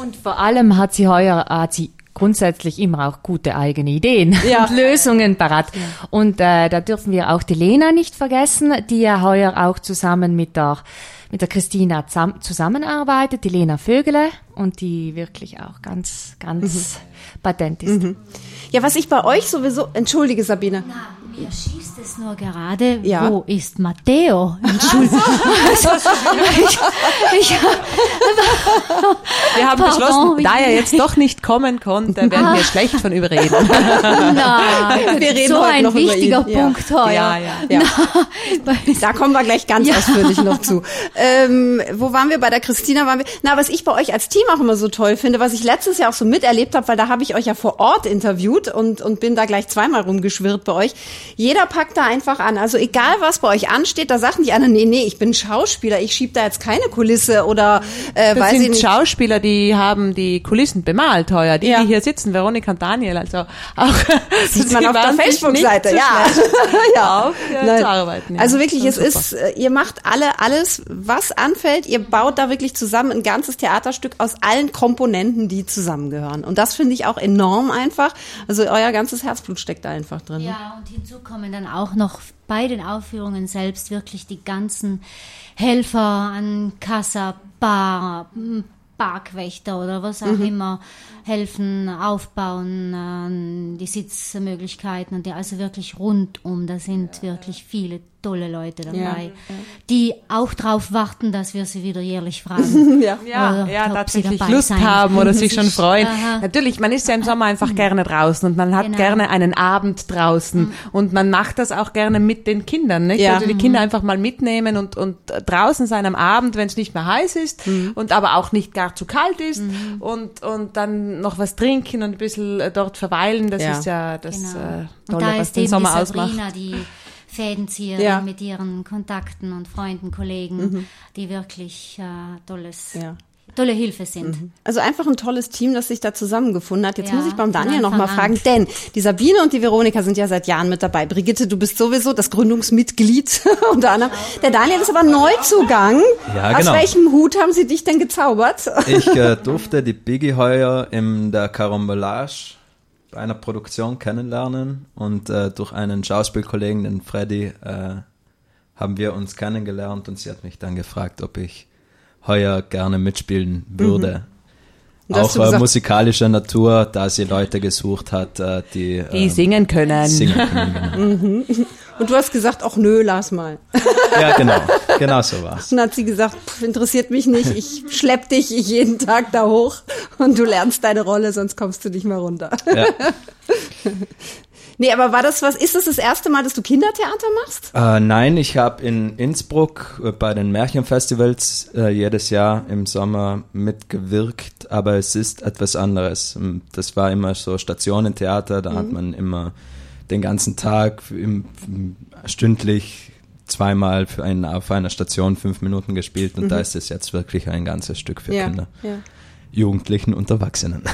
Und vor allem hat sie heuer, hat sie grundsätzlich immer auch gute eigene Ideen Ja. und Lösungen parat. Und äh, da dürfen wir auch die Lena nicht vergessen, die ja heuer auch zusammen mit der mit der Christina zam- zusammenarbeitet, die Lena Vögele und die wirklich auch ganz, ganz patent ist. ja, was ich bei euch sowieso, entschuldige Sabine. Na, mir schießt es nur gerade, Ja. wo ist Matteo? Entschuldigung. also, ich, ich, Wir haben Pardon, beschlossen, da er jetzt doch nicht kommen konnte, werden wir schlecht von überreden. nein, Wir reden so heute ein noch über wichtiger ihn. Ja. Punkt heuer. Ja, ja. Ja. Da kommen wir gleich ganz ausführlich noch zu. Ähm, wo waren wir? Bei der Christina waren wir. Na, was ich bei euch als Team auch immer so toll finde, was ich letztes Jahr auch so miterlebt habe, weil da habe ich euch ja vor Ort interviewt und, und bin da gleich zweimal rumgeschwirrt bei euch. Jeder packt da einfach an. Also egal, was bei euch ansteht, da sagt nicht einer, nee, nee, ich bin Schauspieler, ich schieb da jetzt keine Kulisse oder äh, Das weiß ich sind nicht. Schauspieler, die haben die Kulissen bemalt heuer. Die, Ja. die hier sitzen, Veronika und Daniel, also auch Sieht man auf der Facebook-Seite, ja. ja. Auf, äh, Nein. zu arbeiten. Ja. Also wirklich, es Schon ist, äh, ihr macht alle alles, was anfällt. Ihr baut da wirklich zusammen ein ganzes Theaterstück aus allen Komponenten, die zusammengehören. Und das finde ich auch enorm einfach. Also euer ganzes Herzblut steckt da einfach drin. Ja, und hinzu kommen dann auch noch bei den Aufführungen selbst wirklich die ganzen Helfer an Kassa, Bar, Parkwächter oder was auch immer helfen, aufbauen, äh, die Sitzmöglichkeiten und die, also wirklich rundum. Da sind wirklich viele tolle Leute dabei, die auch darauf warten, dass wir sie wieder jährlich fragen. Ja. Ja, Oder ja, ob sie tatsächlich dabei Lust sein haben oder sich schon freuen. Aha. Natürlich, man ist ja im Sommer einfach gerne draußen und man hat Genau. gerne einen Abend draußen und man macht das auch gerne mit den Kindern, nicht? Ja. Also die Kinder einfach mal mitnehmen und, und draußen sein am Abend, wenn es nicht mehr heiß ist und aber auch nicht gar zu kalt ist und, und dann noch was trinken und ein bisschen äh, dort verweilen, das Ja. ist ja das Genau. äh, Tolle, da was den Sommer die ausmacht. Sabrina, die Fädenzieherin Ja. mit ihren Kontakten und Freunden, Kollegen, die wirklich äh, tolles, Ja. tolle Hilfe sind. Also einfach ein tolles Team, das sich da zusammengefunden hat. Jetzt Ja, muss ich beim Daniel noch mal Anfang fragen, denn die Sabine und die Veronika sind ja seit Jahren mit dabei. Brigitte, du bist sowieso das Gründungsmitglied unter anderem. Der Daniel ist aber Neuzugang. Ja, Aus genau. welchem Hut haben sie dich denn gezaubert? Ich äh, durfte die Biggie heuer in der Carambolage bei einer Produktion kennenlernen und äh, durch einen Schauspielkollegen, den Freddy, äh, haben wir uns kennengelernt und sie hat mich dann gefragt, ob ich heuer gerne mitspielen würde. Und da hast Auch äh, gesagt- musikalischer Natur, da sie Leute gesucht hat, äh, die, Die ähm, singen können. singen können. Genau. Und du hast gesagt, ach nö, lass mal. Ja, genau. Genau so war's. Dann hat sie gesagt, pff, interessiert mich nicht, ich schlepp dich jeden Tag da hoch und du lernst deine Rolle, sonst kommst du nicht mehr runter. Ja. Nee, aber war das was, ist das das erste Mal, dass du Kindertheater machst? Äh, nein, ich habe in Innsbruck äh, bei den Märchenfestivals äh, jedes Jahr im Sommer mitgewirkt, aber es ist etwas anderes. Ähm, Das war immer so Stationentheater, da hat man immer den ganzen Tag im, stündlich zweimal für einen, auf einer Station fünf Minuten gespielt und da ist es jetzt wirklich ein ganzes Stück für Kinder. ja. Jugendlichen und Erwachsenen.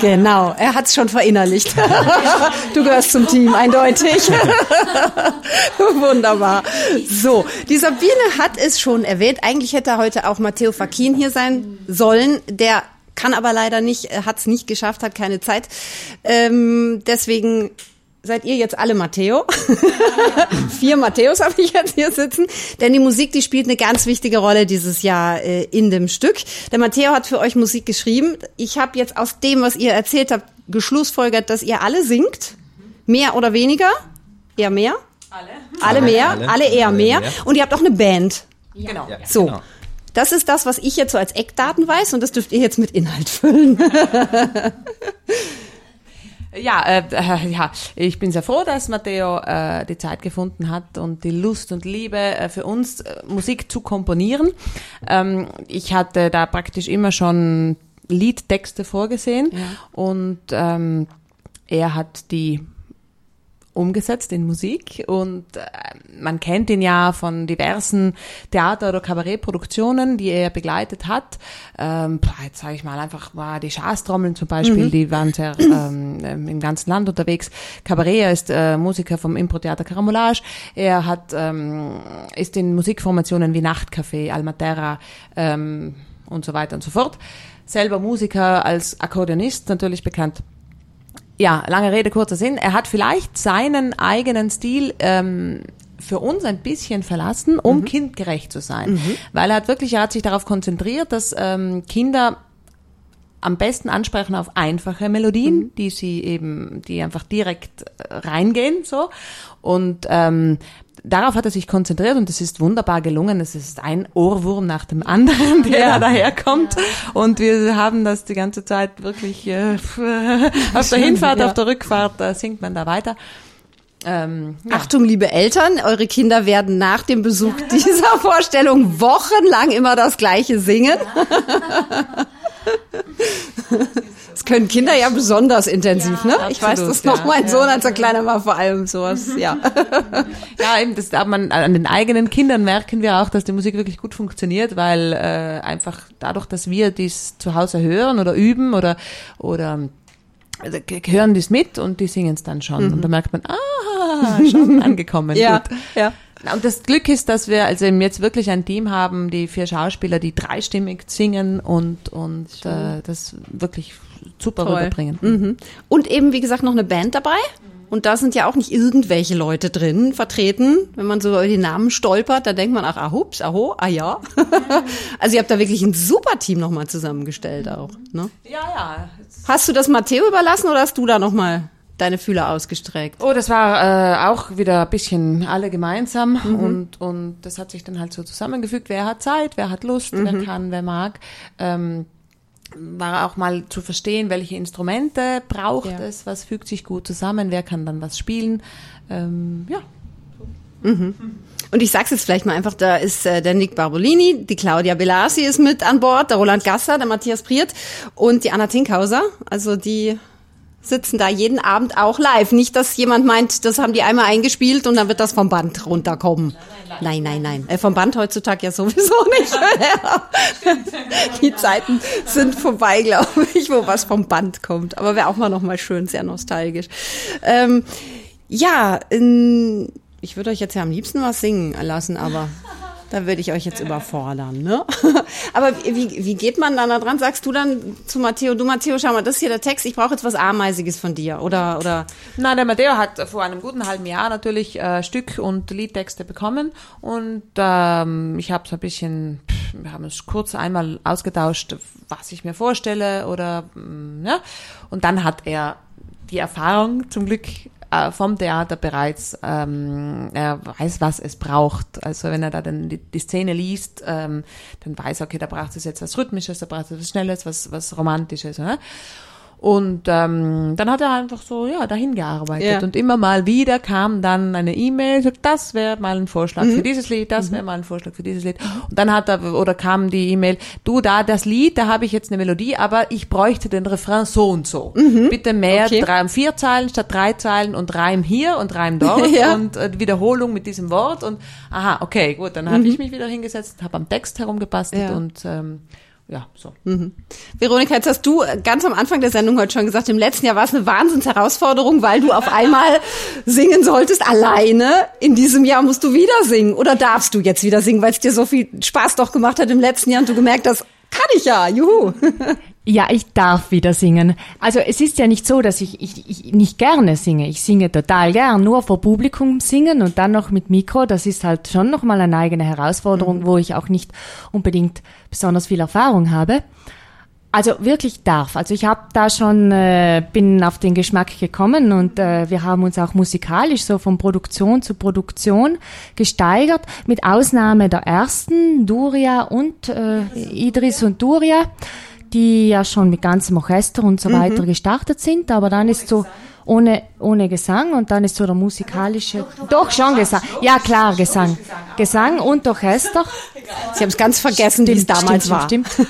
Genau, er hat's schon verinnerlicht. du gehörst zum Team, eindeutig. Wunderbar. So, die Sabine hat es schon erwähnt. Eigentlich hätte heute auch Matteo Fakin hier sein sollen. Der kann aber leider nicht, hat es nicht geschafft, hat keine Zeit. Ähm, deswegen seid ihr jetzt alle Matteo. Vier Matthäus habe ich jetzt hier sitzen. Denn die Musik, die spielt eine ganz wichtige Rolle dieses Jahr äh, in dem Stück. Der Matteo hat für euch Musik geschrieben. Ich habe jetzt aus dem, was ihr erzählt habt, geschlussfolgert, dass ihr alle singt. Mehr oder weniger? Eher mehr? Alle. Alle mehr? Alle, Alle. eher Alle mehr. mehr. Und ihr habt auch eine Band. Genau. Ja, So. genau. Das ist das, was ich jetzt so als Eckdaten weiß und das dürft ihr jetzt mit Inhalt füllen. Ja, äh, äh, ja, ich bin sehr froh, dass Matteo äh, die Zeit gefunden hat und die Lust und Liebe äh, für uns äh, Musik zu komponieren. Ähm, ich hatte da praktisch immer schon Liedtexte vorgesehen und ähm, er hat die umgesetzt in Musik und äh, man kennt ihn ja von diversen Theater- oder Kabarettproduktionen, die er begleitet hat. Ähm, jetzt sage ich mal einfach mal die Schaßtrommeln zum Beispiel, die waren sehr ähm, ähm, im ganzen Land unterwegs. Cabaret er ist äh, Musiker vom Impro-Theater Caramolage. Er hat ähm, ist in Musikformationen wie Nachtcafé, Almaterra ähm, und so weiter und so fort. Selber Musiker als Akkordeonist natürlich bekannt ja, lange Rede, kurzer Sinn. Er hat vielleicht seinen eigenen Stil ähm, für uns ein bisschen verlassen, um kindgerecht zu sein. Weil er hat wirklich, er hat sich darauf konzentriert, dass ähm, Kinder am besten ansprechen auf einfache Melodien, die sie eben, die einfach direkt äh, reingehen, so. Und ähm, darauf hat er sich konzentriert und es ist wunderbar gelungen. Es ist ein Ohrwurm nach dem anderen, der da daherkommt. Und wir haben das die ganze Zeit wirklich äh, auf der Hinfahrt, ja. auf der Rückfahrt äh, singt man da weiter. Ähm, ja. Achtung, liebe Eltern, eure Kinder werden nach dem Besuch dieser Vorstellung wochenlang immer das Gleiche singen. Das können Kinder ja besonders intensiv, ne? Ich weiß das noch, ja. mein Ja. Sohn, als er kleiner war, vor allem sowas, ja. Ja, eben, das, aber man, an den eigenen Kindern merken wir auch, dass die Musik wirklich gut funktioniert, weil äh, einfach dadurch, dass wir dies zu Hause hören oder üben oder oder also, hören dies mit und die singen es dann schon. Und da merkt man, ah, schon angekommen. Ja, Gut. ja. Und das Glück ist, dass wir also jetzt wirklich ein Team haben, die vier Schauspieler, die dreistimmig singen und, und äh, das wirklich super Toll. rüberbringen. Mhm. Und eben, wie gesagt, noch eine Band dabei. Und da sind ja auch nicht irgendwelche Leute drin vertreten. Wenn man so über die Namen stolpert, dann denkt man, ach, ah, hups, aho, ah ja. also ihr habt da wirklich ein super Team nochmal zusammengestellt auch. Ne? Ja, ja. Hast du das Matteo überlassen oder hast du da nochmal deine Fühler ausgestreckt? Oh, das war äh, auch wieder ein bisschen alle gemeinsam und, und das hat sich dann halt so zusammengefügt. Wer hat Zeit, wer hat Lust, wer kann, wer mag. Ähm, war auch mal zu verstehen, welche Instrumente braucht Ja. es, was fügt sich gut zusammen, wer kann dann was spielen. Ähm, ja. Und ich sag's jetzt vielleicht mal einfach, da ist äh, der Nick Barbolini, die Claudia Belasi ist mit an Bord, der Roland Gasser, der Matthias Priert und die Anna Tinkhauser. Also die sitzen da jeden Abend auch live. Nicht, dass jemand meint, das haben die einmal eingespielt und dann wird das vom Band runterkommen. Nein, nein, nein. Äh, vom Band heutzutage ja sowieso nicht. Die Zeiten sind vorbei, glaube ich, wo was vom Band kommt. Aber wäre auch mal noch mal schön, sehr nostalgisch. Ähm, ja, in, ich würde euch jetzt ja am liebsten was singen lassen, aber da würde ich euch jetzt überfordern, ne? Aber wie, wie geht man dann da dran? Sagst du dann zu Matteo, du Matteo, schau mal, das ist hier der Text, ich brauche jetzt was Ameisiges von dir, oder, oder, Na, der Matteo hat vor einem guten halben Jahr natürlich äh, Stück- und Liedtexte bekommen und ähm, ich habe so ein bisschen, wir haben es kurz einmal ausgetauscht, was ich mir vorstelle oder mm, ja. Und dann hat er die Erfahrung zum Glück äh, vom Theater bereits, ähm, er weiß, was es braucht. Also wenn er da dann die, die Szene liest, ähm, dann weiß er, okay, da braucht es jetzt was Rhythmisches, da braucht es was Schnelles, was, was Romantisches. Ne? Und ähm, dann hat er einfach so, ja, dahin gearbeitet. Ja. Und immer mal wieder kam dann eine E-Mail, so, das wäre mal ein Vorschlag Mhm. für dieses Lied, das wäre mal ein Vorschlag für dieses Lied. Und dann hat er, oder kam die E-Mail, du, da das Lied, da habe ich jetzt eine Melodie, aber ich bräuchte den Refrain so und so. Bitte mehr, Mhm. Okay. drei, vier Zeilen statt drei Zeilen und Reim hier und Reim dort Ja. und äh, Wiederholung mit diesem Wort. Und aha, okay, gut, dann habe ich mich wieder hingesetzt, habe am Text herumgebastelt Mhm. Ja. und ähm, ja, so. Veronika, jetzt hast du ganz am Anfang der Sendung heute schon gesagt, im letzten Jahr war es eine Wahnsinnsherausforderung, weil du auf einmal singen solltest alleine. In diesem Jahr musst du wieder singen. Oder darfst du jetzt wieder singen, weil es dir so viel Spaß doch gemacht hat im letzten Jahr und du gemerkt hast, kann ich ja, juhu. Ja, ich darf wieder singen. Also es ist ja nicht so, dass ich, ich, ich nicht gerne singe. Ich singe total gern, nur vor Publikum singen und dann noch mit Mikro. Das ist halt schon nochmal eine eigene Herausforderung, wo ich auch nicht unbedingt besonders viel Erfahrung habe. Also wirklich darf. Also ich habe da schon, äh, bin auf den Geschmack gekommen und äh, wir haben uns auch musikalisch so von Produktion zu Produktion gesteigert, mit Ausnahme der ersten, Duria und äh, Idris und Duria, die ja schon mit ganzem Orchester und so weiter gestartet sind, aber dann ist so ohne, ohne Gesang und dann ist so der musikalische, doch, schon Gesang, ja klar, Gesang, Gesang und Orchester. Sie haben es ganz vergessen, wie es damals stimmt, war. Stimmt.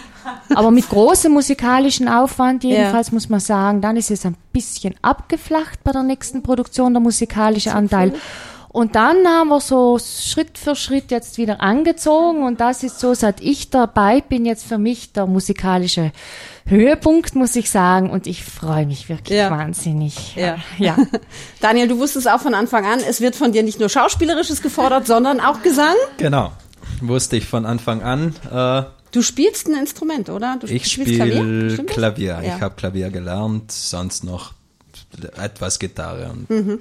Aber mit großem musikalischen Aufwand jedenfalls muss man sagen, dann ist es ein bisschen abgeflacht bei der nächsten Produktion, der musikalische Anteil. Und dann haben wir so Schritt für Schritt jetzt wieder angezogen und das ist so, seit ich dabei bin, jetzt für mich der musikalische Höhepunkt, muss ich sagen. Und ich freue mich wirklich Ja. wahnsinnig. Ja. ja. Daniel, du wusstest auch von Anfang an, es wird von dir nicht nur Schauspielerisches gefordert, sondern auch Gesang. Genau. Wusste ich von Anfang an. Äh, Du spielst ein Instrument, oder? Du ich Klavier. spiele das? Klavier. Ja. Ich habe Klavier gelernt, sonst noch etwas Gitarre. Und Mhm.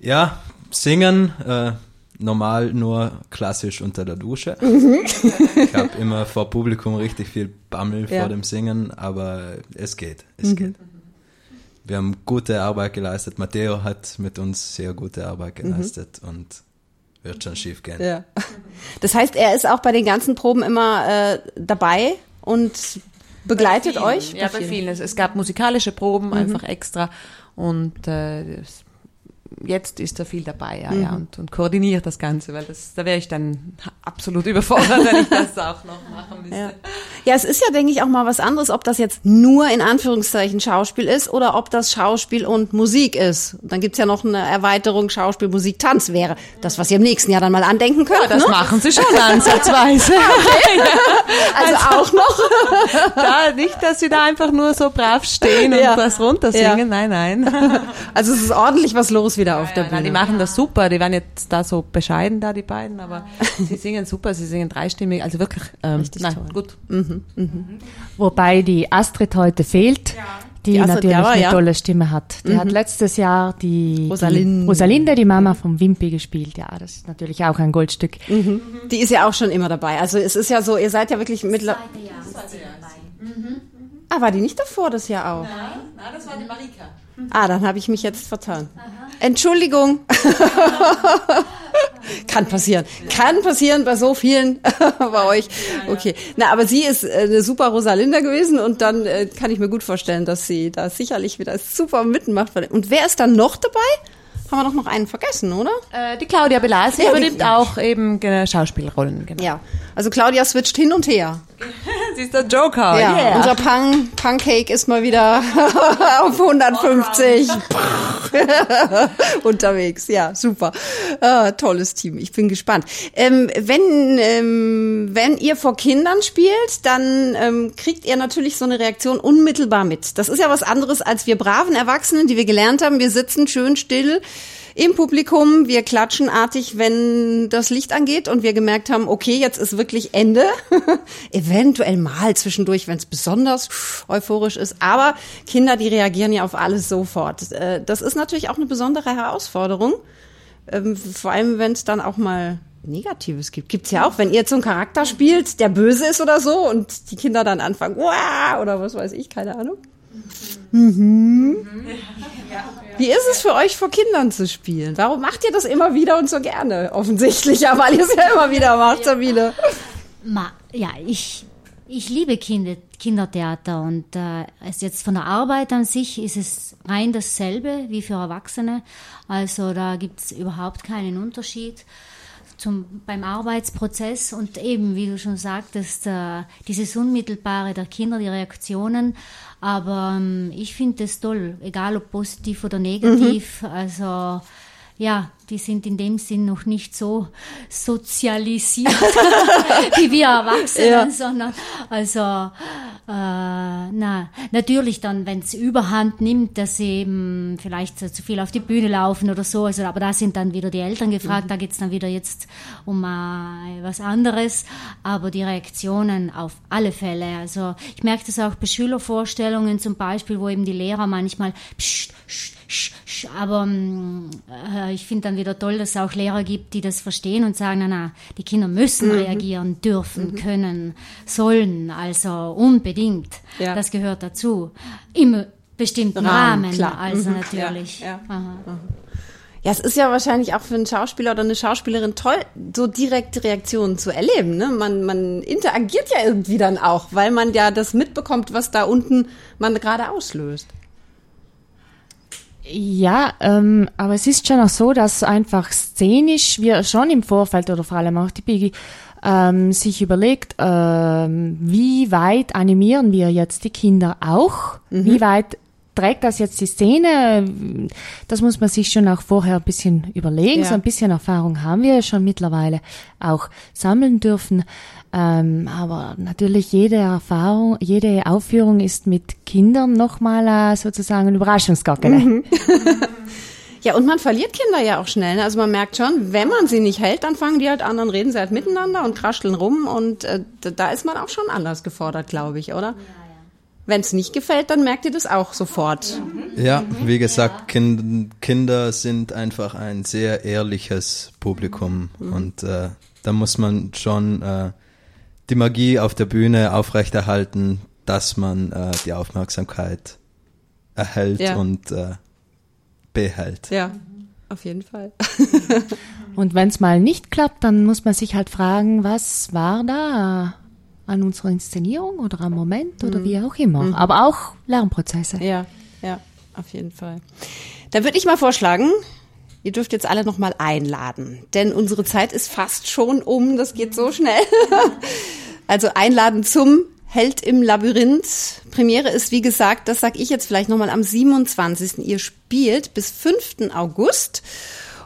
Ja, singen, äh, normal nur klassisch unter der Dusche. Mhm. ich habe immer vor Publikum richtig viel Bammel Ja. Mhm. vor dem Singen, aber es geht, es geht. Wir haben gute Arbeit geleistet. Matteo hat mit uns sehr gute Arbeit geleistet und wird schon schief gehen. Mhm. Ja. Das heißt, er ist auch bei den ganzen Proben immer äh, dabei und begleitet vielen, euch? Ja, bei vielen. Es, es gab musikalische Proben einfach extra und äh, es- jetzt ist er viel dabei, ja, ja, und, und koordiniert das Ganze, weil das, da wäre ich dann absolut überfordert, wenn ich das auch noch machen müsste. Ja. ja, es ist ja, denke ich, auch mal was anderes, ob das jetzt nur in Anführungszeichen Schauspiel ist oder ob das Schauspiel und Musik ist. Und dann gibt's ja noch eine Erweiterung Schauspiel, Musik, Tanz wäre das, was ihr im nächsten Jahr dann mal andenken könnt. Das ne? machen sie schon ansatzweise. Also auch noch. da, nicht, dass sie da einfach nur so brav stehen und Ja. was runtersingen. Ja. Nein, nein. Also es ist ordentlich was los wieder auf der Nein, die Bühne. machen das super. Die waren jetzt da so bescheiden, da die beiden, aber sie singen super. Sie singen dreistimmig. Also wirklich ähm, Richtig nein, toll. gut. Wobei die Astrid heute fehlt, die, Die Astrid natürlich Jauer, eine ja. tolle Stimme hat. Die hat letztes Jahr die Rosalinde. die Rosalinde, die Mama vom Wimpi gespielt. Ja, das ist natürlich auch ein Goldstück. Die ist ja auch schon immer dabei. Also es ist ja so, ihr seid ja wirklich mittlerweile. Ah, war die nicht davor das Jahr auch? Nein, das war die Marika. Ah, dann habe ich mich jetzt vertan. Entschuldigung. Kann passieren. Kann passieren bei so vielen bei euch. Okay. Na, aber sie ist äh, eine super Rosalinda gewesen und dann äh, kann ich mir gut vorstellen, dass sie da sicherlich wieder super mitmacht. Und wer ist dann noch dabei? Haben wir doch noch einen vergessen, oder? Äh, die Claudia Belasi Ja, die- übernimmt auch eben äh, Schauspielrollen. Genau. Ja. Also Claudia switcht hin und her. Sie ist der Joker. Ja, yeah. unser Pan Pancake ist mal wieder auf 150 unterwegs. Ja, super. Ah, tolles Team. Ich bin gespannt. Ähm, wenn, ähm, wenn ihr vor Kindern spielt, dann ähm, kriegt ihr natürlich so eine Reaktion unmittelbar mit. Das ist ja was anderes als wir braven Erwachsenen, die wir gelernt haben. Wir sitzen schön still im Publikum, wir klatschen artig, wenn das Licht angeht und wir gemerkt haben, okay, jetzt ist wirklich Ende. Eventuell mal zwischendurch, wenn es besonders euphorisch ist. Aber Kinder, die reagieren ja auf alles sofort. Äh, Das ist natürlich auch eine besondere Herausforderung. Ähm, Vor allem, wenn es dann auch mal Negatives gibt. Gibt's ja auch, wenn ihr jetzt so einen Charakter spielt, der böse ist oder so und die Kinder dann anfangen, Wah! oder was weiß ich, keine Ahnung. Mhm. Wie ist es für euch, vor Kindern zu spielen? Warum macht ihr das immer wieder und so gerne? Offensichtlich, ja, weil ihr es ja immer wieder macht, Sabine. Ma, ja, ich, ich liebe Kinder, Kindertheater und äh, es jetzt von der Arbeit an sich ist es rein dasselbe wie für Erwachsene. Also da gibt's überhaupt keinen Unterschied zum, beim Arbeitsprozess und eben, wie du schon sagtest, äh, dieses Unmittelbare der Kinder, die Reaktionen. Aber ähm, ich finde es toll, egal ob positiv oder negativ. Also ja, die sind in dem Sinn noch nicht so sozialisiert wie wir Erwachsenen, Ja. sondern also äh, na natürlich dann, wenn es Überhand nimmt, dass sie eben vielleicht zu viel auf die Bühne laufen oder so, also aber da sind dann wieder die Eltern gefragt, da geht's dann wieder jetzt um äh, was anderes, aber die Reaktionen auf alle Fälle, also ich merke das auch bei Schülervorstellungen zum Beispiel, wo eben die Lehrer manchmal psst, psst, psst, aber mm, äh, ich finde dann wieder toll, dass es auch Lehrer gibt, die das verstehen und sagen, na, na die Kinder müssen reagieren, dürfen, können, sollen, also unbedingt. Ja. Das gehört dazu. Im bestimmten Rahmen, Rahmen, klar. also Mhm. natürlich. Ja, ja. Aha. Ja, es ist ja wahrscheinlich auch für einen Schauspieler oder eine Schauspielerin toll, so direkte Reaktionen zu erleben. Ne? Man, man interagiert ja irgendwie dann auch, weil man ja das mitbekommt, was da unten man gerade auslöst. Ja, ähm, aber es ist schon auch so, dass einfach szenisch wir schon im Vorfeld oder vor allem auch die Biggie ähm, sich überlegt, ähm, wie weit animieren wir jetzt die Kinder auch? Wie weit trägt das jetzt die Szene? Das muss man sich schon auch vorher ein bisschen überlegen. Ja. So ein bisschen Erfahrung haben wir schon mittlerweile auch sammeln dürfen. Ähm, aber natürlich jede Erfahrung, jede Aufführung ist mit Kindern nochmal äh, sozusagen ein Überraschungsgagele. Ja, und man verliert Kinder ja auch schnell. ne? Also man merkt schon, wenn man sie nicht hält, dann fangen die halt an, dann reden sie halt miteinander und krascheln rum und äh, da- da ist man auch schon anders gefordert, glaube ich, oder? Wenn es nicht gefällt, dann merkt ihr das auch sofort. Ja, wie gesagt, kind, Kinder sind einfach ein sehr ehrliches Publikum und äh, da muss man schon äh, die Magie auf der Bühne aufrechterhalten, dass man äh, die Aufmerksamkeit erhält Ja. und äh, behält. Ja, auf jeden Fall. Und wenn es mal nicht klappt, dann muss man sich halt fragen, was war da an unserer Inszenierung oder am Moment oder wie auch immer. Aber auch Lernprozesse. Ja, ja, auf jeden Fall. Dann würde ich mal vorschlagen, ihr dürft jetzt alle noch mal einladen, denn unsere Zeit ist fast schon um, das geht so schnell. Also einladen zum Held im Labyrinth. Premiere ist, wie gesagt, das sag ich jetzt vielleicht noch mal am 27. Ihr spielt bis 5. August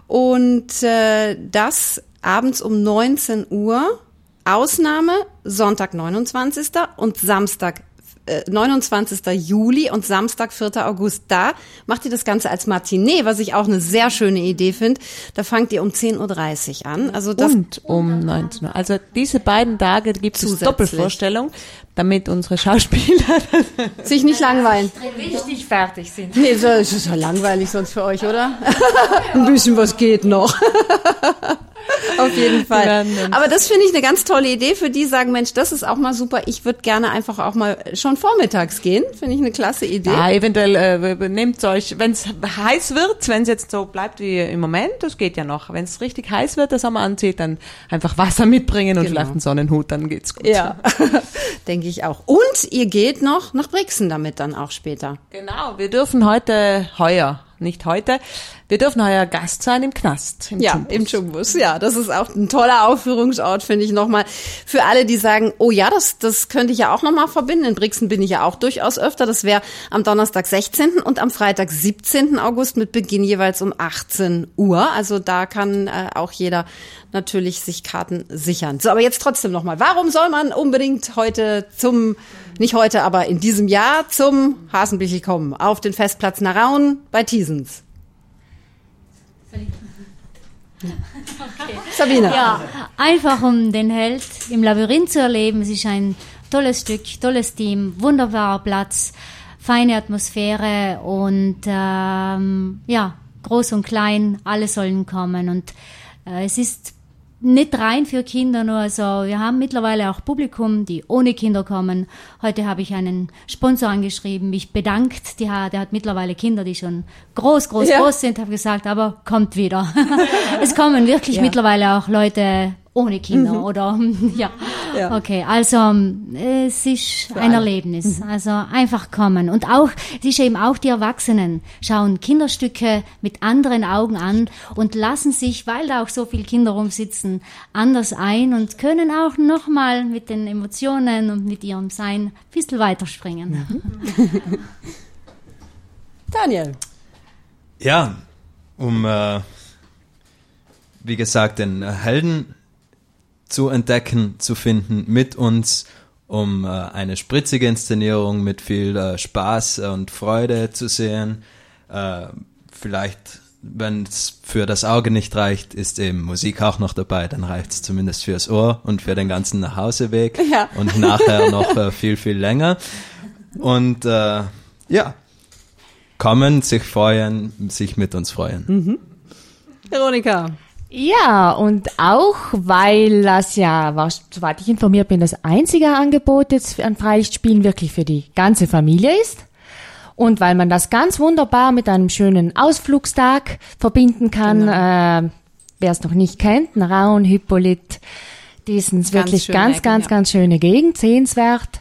und äh, das abends um 19 Uhr. Ausnahme Sonntag 29. und Samstag äh, 29. Juli und Samstag 4. August. Da macht ihr das Ganze als Matinee, was ich auch eine sehr schöne Idee finde. Da fangt ihr um 10.30 Uhr an. Also das Und um 19 Uhr. Also diese beiden Tage gibt es. Doppelvorstellung, damit unsere Schauspieler sich nicht langweilen. Richtig fertig sind. Nee, das ist ja langweilig sonst für euch, oder? Ein bisschen was geht noch. Auf jeden Fall. Aber das finde ich eine ganz tolle Idee für die, sagen, Mensch, das ist auch mal super. Ich würde gerne einfach auch mal schon vormittags gehen. Finde ich eine klasse Idee. Ja, eventuell äh, nehmt euch, wenn es heiß wird, wenn es jetzt so bleibt wie im Moment, das geht ja noch. Wenn es richtig heiß wird, der Sommer anzieht, dann einfach Wasser mitbringen und Genau. vielleicht einen Sonnenhut, dann geht's gut. Ja, denke ich auch. Und ihr geht noch nach Brixen damit dann auch später. Genau, wir dürfen heute, heuer, nicht heute, wir dürfen heuer Gast sein im Knast. Im Ja, Jumbus. im Chumbus. Ja, das ist auch ein toller Aufführungsort, finde ich nochmal. Für alle, die sagen, oh ja, das, das könnte ich ja auch nochmal verbinden. In Brixen bin ich ja auch durchaus öfter. Das wäre am Donnerstag 16. und am Freitag 17. August mit Beginn jeweils um 18 Uhr. Also da kann äh, auch jeder natürlich sich Karten sichern. So, aber jetzt trotzdem nochmal. Warum soll man unbedingt heute zum, nicht heute, aber in diesem Jahr zum Hasenbichel kommen? Auf den Festplatz Narauen bei Thiesens. Sabine. Ja, einfach um den Held im Labyrinth zu erleben. Es ist ein tolles Stück, tolles Team, wunderbarer Platz, feine Atmosphäre und ähm, ja, groß und klein, alle sollen kommen. Und äh, es ist nicht rein für Kinder nur, also wir haben mittlerweile auch Publikum, die ohne Kinder kommen. Heute habe ich einen Sponsor angeschrieben, mich bedankt, die hat, der hat mittlerweile Kinder, die schon groß, groß, Ja. groß sind, habe gesagt, aber kommt wieder. es kommen wirklich mittlerweile auch Leute ohne Kinder oder ja. Ja. Okay, also ähm, es ist ein alle. Erlebnis. Also einfach kommen. Und auch, es ist eben auch die Erwachsenen schauen Kinderstücke mit anderen Augen an und lassen sich, weil da auch so viele Kinder rumsitzen, anders ein und können auch nochmal mit den Emotionen und mit ihrem Sein ein bisschen weiterspringen. Daniel. Ja, um, äh, wie gesagt, den Helden zu entdecken, zu finden mit uns, um äh, eine spritzige Inszenierung mit viel äh, Spaß und Freude zu sehen. Äh, vielleicht, wenn es für das Auge nicht reicht, ist eben Musik auch noch dabei, dann reicht es zumindest fürs Ohr und für den ganzen Nachhauseweg Ja. und nachher noch äh, viel, viel länger. Und äh, ja, kommen, sich freuen, sich mit uns freuen. Veronika. Ja, und auch, weil das ja, was, soweit ich informiert bin, das einzige Angebot jetzt an Freilichtspielen wirklich für die ganze Familie ist. Und weil man das ganz wunderbar mit einem schönen Ausflugstag verbinden kann, äh, wer es noch nicht kennt, Raun, Hippolyt, die ist wirklich ganz, ganz, ja. ganz schöne Gegend, sehenswert.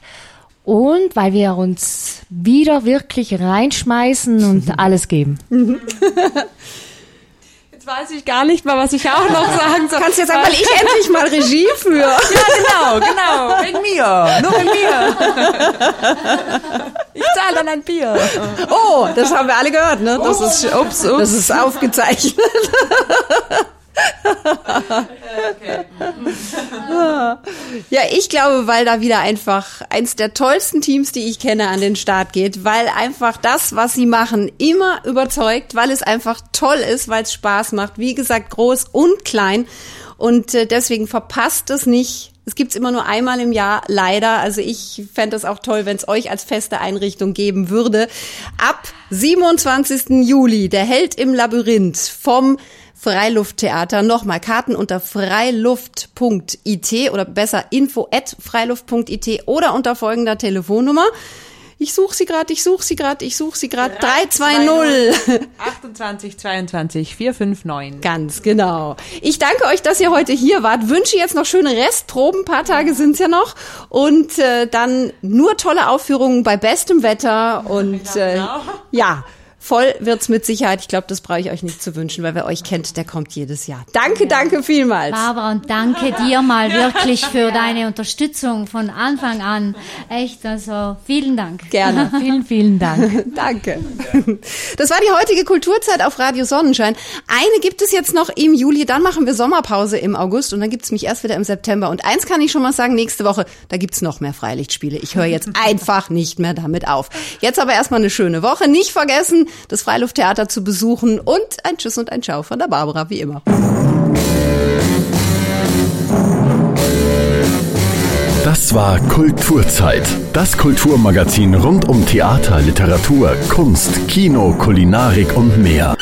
Und weil wir uns wieder wirklich reinschmeißen und alles geben. Weiß ich gar nicht mal, was ich auch noch sagen soll. Kannst du jetzt sagen, weil ich endlich mal Regie führe. Ja, genau, genau. Wegen mir. Nur wegen mir. Ich zahle dann ein Bier. Oh, das haben wir alle gehört, ne? Das ist, Ups, ups. das ist aufgezeichnet. Ja, ich glaube, weil da wieder einfach eins der tollsten Teams, die ich kenne, an den Start geht, weil einfach das, was sie machen, immer überzeugt, weil es einfach toll ist, weil es Spaß macht. Wie gesagt, groß und klein. Und äh, deswegen verpasst es nicht. Es gibt's immer nur einmal im Jahr, leider. Also ich fände es auch toll, wenn es euch als feste Einrichtung geben würde. Ab 27. Juli, der Held im Labyrinth vom Freilufttheater. Nochmal Karten unter freiluft.it oder besser info at freiluft.it oder unter folgender Telefonnummer. Ich suche sie gerade, ich suche sie gerade, ich suche sie gerade. 320. 28, 22, 459. Ganz genau. Ich danke euch, dass ihr heute hier wart. Wünsche jetzt noch schöne Restproben. Ein paar Tage sind's ja noch. Und äh, dann nur tolle Aufführungen bei bestem Wetter. Und äh, ja, voll wird's mit Sicherheit. Ich glaube, das brauche ich euch nicht zu wünschen, weil wer euch kennt, der kommt jedes Jahr. Danke, danke vielmals. Barbara, und danke dir mal wirklich für deine Unterstützung von Anfang an. Echt, also vielen Dank. Gerne. Vielen, vielen Dank. Danke. Das war die heutige Kulturzeit auf Radio Sonnenschein. Eine gibt es jetzt noch im Juli, dann machen wir Sommerpause im August und dann gibt's mich erst wieder im September. Und eins kann ich schon mal sagen, nächste Woche, da gibt's noch mehr Freilichtspiele. Ich höre jetzt einfach nicht mehr damit auf. Jetzt aber erstmal eine schöne Woche. Nicht vergessen, das Freilufttheater zu besuchen und ein Tschüss und ein Ciao von der Barbara, wie immer. Das war Kulturzeit. Das Kulturmagazin rund um Theater, Literatur, Kunst, Kino, Kulinarik und mehr.